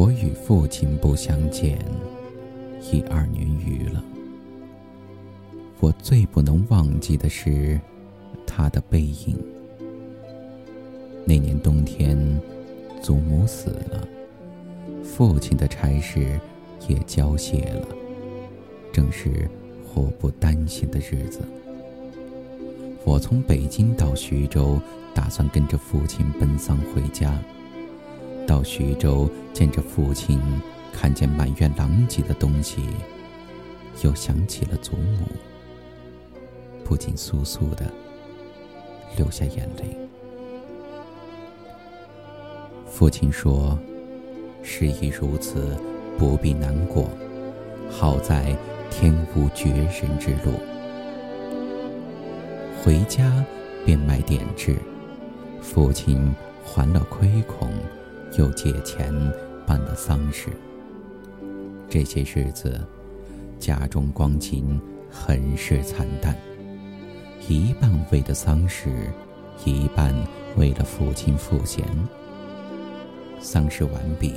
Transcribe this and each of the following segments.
我与父亲不相见，已二年余了。我最不能忘记的是他的背影。那年冬天，祖母死了，父亲的差事也交卸了，正是祸不单行的日子。我从北京到徐州，打算跟着父亲奔丧回家。到徐州见着父亲，看见满院狼藉的东西，又想起了祖母，不禁簌簌的流下眼泪。父亲说：“事已如此，不必难过。好在天无绝人之路。”回家便买点痣，父亲还了亏空。又借钱办了丧事。这些日子，家中光景很是惨淡，一半为了丧事，一半为了父亲赋闲。丧事完毕，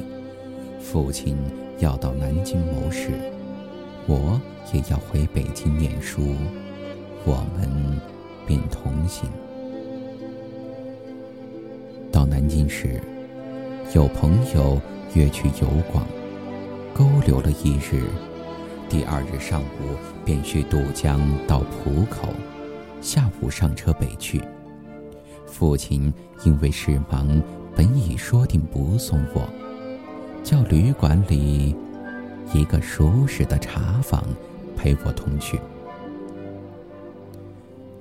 父亲要到南京谋事，我也要回北京念书，我们便同行。到南京时。有朋友约去游逛，勾留了一日。第二日上午便去渡江到浦口，下午上车北去。父亲因为事忙，本已说定不送我，叫旅馆里一个熟识的茶房陪我同去。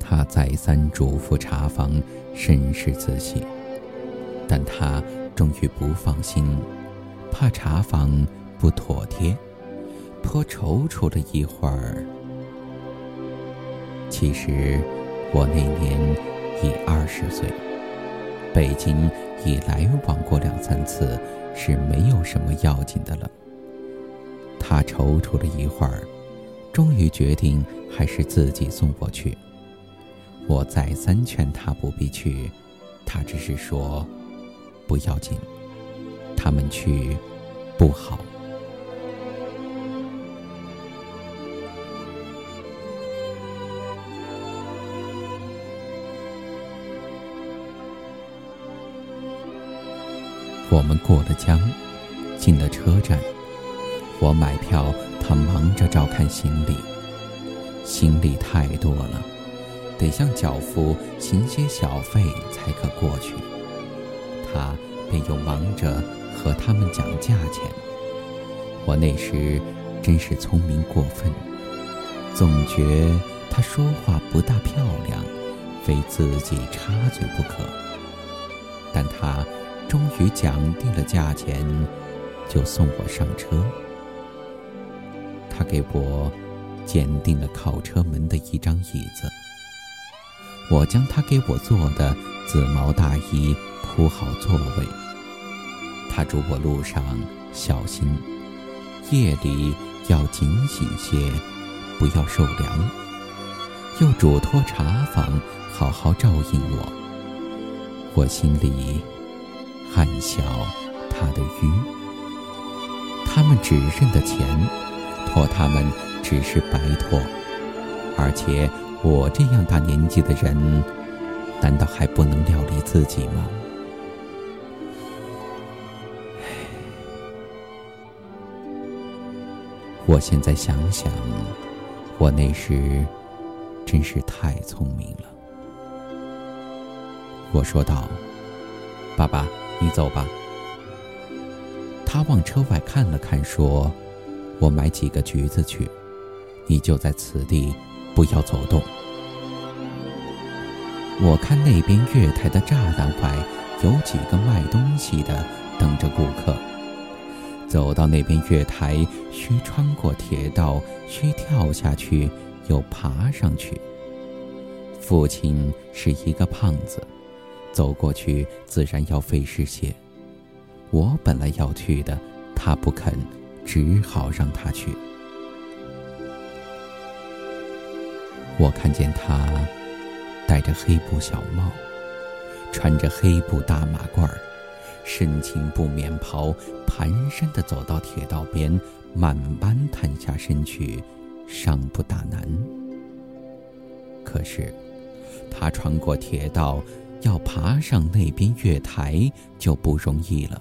他再三嘱咐茶房甚是仔细，但他。终于不放心，怕茶房不妥帖，颇踌躇了一会儿。其实我那年已二十岁，北京已来往过两三次，是没有什么要紧的了。他踌躇了一会儿，终于决定还是自己送我去。我再三劝他不必去，他只是说。不要紧，他们去不好。我们过了江，进了车站。我买票，他忙着照看行李。行李太多了，得向脚夫行些小费才可过去。他便又忙着和他们讲价钱。我那时真是聪明过分，总觉他说话不大漂亮，非自己插嘴不可。但他终于讲定了价钱，就送我上车。他给我拣定了靠车门的一张椅子，我将他给我做的紫毛大衣。铺好座位，他嘱我路上小心，夜里要警醒些，不要受凉。又嘱托茶房好好照应我。我心里暗笑他的愚。他们只认得钱，托他们只是白托。而且我这样大年纪的人，难道还不能料理自己吗？我现在想想，我那时真是太聪明了。我说道：“爸爸，你走吧。”他往车外看了看，说：“我买几个橘子去，你就在此地，不要走动。”我看那边月台的栅栏外有几个卖东西的，等着顾客。走到那边月台，需穿过铁道，需跳下去，又爬上去。父亲是一个胖子，走过去自然要费事些。我本来要去的，他不肯，只好让他去。我看见他戴着黑布小帽，穿着黑布大马褂儿。深青布棉袍，蹒跚地走到铁道边，慢慢探下身去，尚不大难。可是，他穿过铁道，要爬上那边月台就不容易了。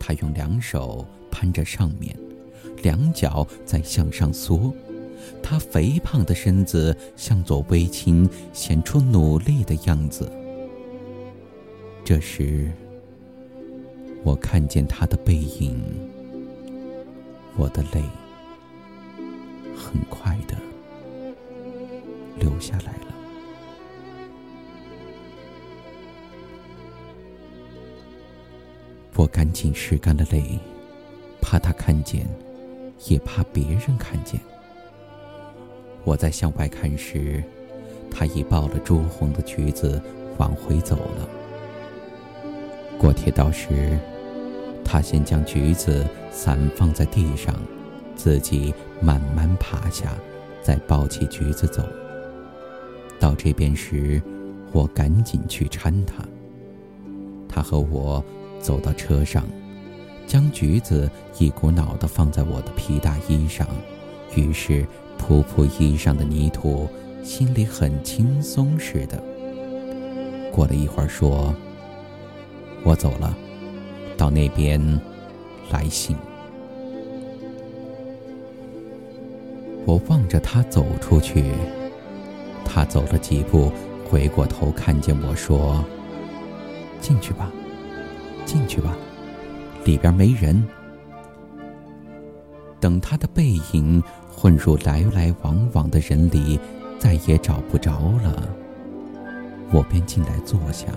他用两手攀着上面，两脚在向上缩。他肥胖的身子向左微倾，显出努力的样子。这时，我看见他的背影，我的泪很快的流下来了。我赶紧拭干了泪，怕他看见，也怕别人看见。我在向外看时，他已抱了朱红的橘子往回走了。过铁道时，他先将橘子散放在地上，自己慢慢爬下，再抱起橘子走。到这边时，我赶紧去搀他。他和我走到车上，将橘子一股脑地放在我的皮大衣上，于是。扑扑衣上的泥土，心里很轻松似的。过了一会儿，说：“我走了，到那边来信。”我望着他走出去，他走了几步，回过头看见我说：“进去吧，进去吧，里边没人。”等他的背影。混入来来往往的人里，再也找不着了。我便进来坐下，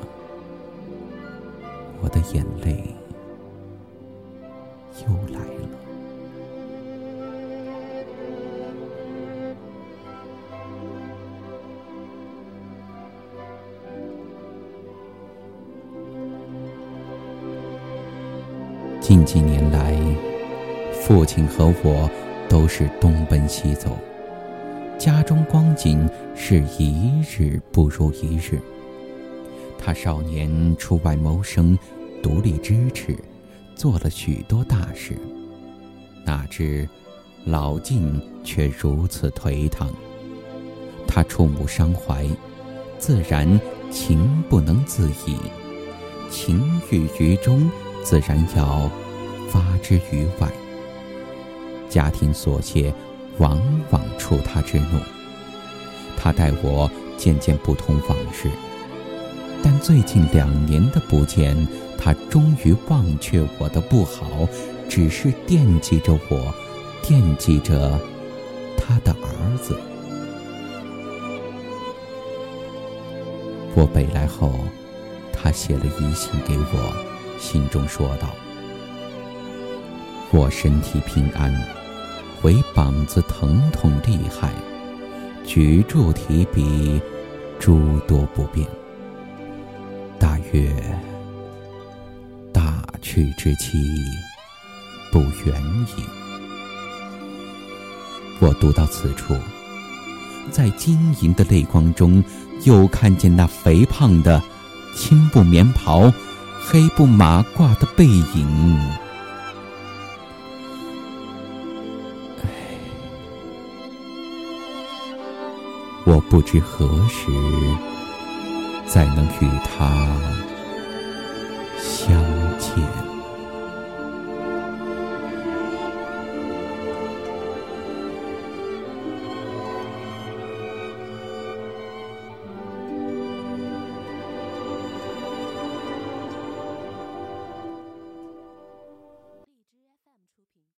我的眼泪又来了。近几年来，父亲和我。都是东奔西走，家中光景是一日不如一日。他少年出外谋生，独立支持，做了许多大事，哪知老境却如此颓唐。他触目伤怀，自然情不能自已，情郁于中，自然要发之于外。家庭琐屑，往往触他之怒。他待我渐渐不同往日，但最近两年的不见，他终于忘却我的不好，只是惦记着我，惦记着他的儿子。我北来后，他写了遗信给我，信中说道：“我身体平安。”唯膀子疼痛厉害，举箸提笔诸多不便。大约大去之期不远矣。我读到此处，在晶莹的泪光中，又看见那肥胖的青布棉袍、黑布马褂的背影。我不知何时再能与他。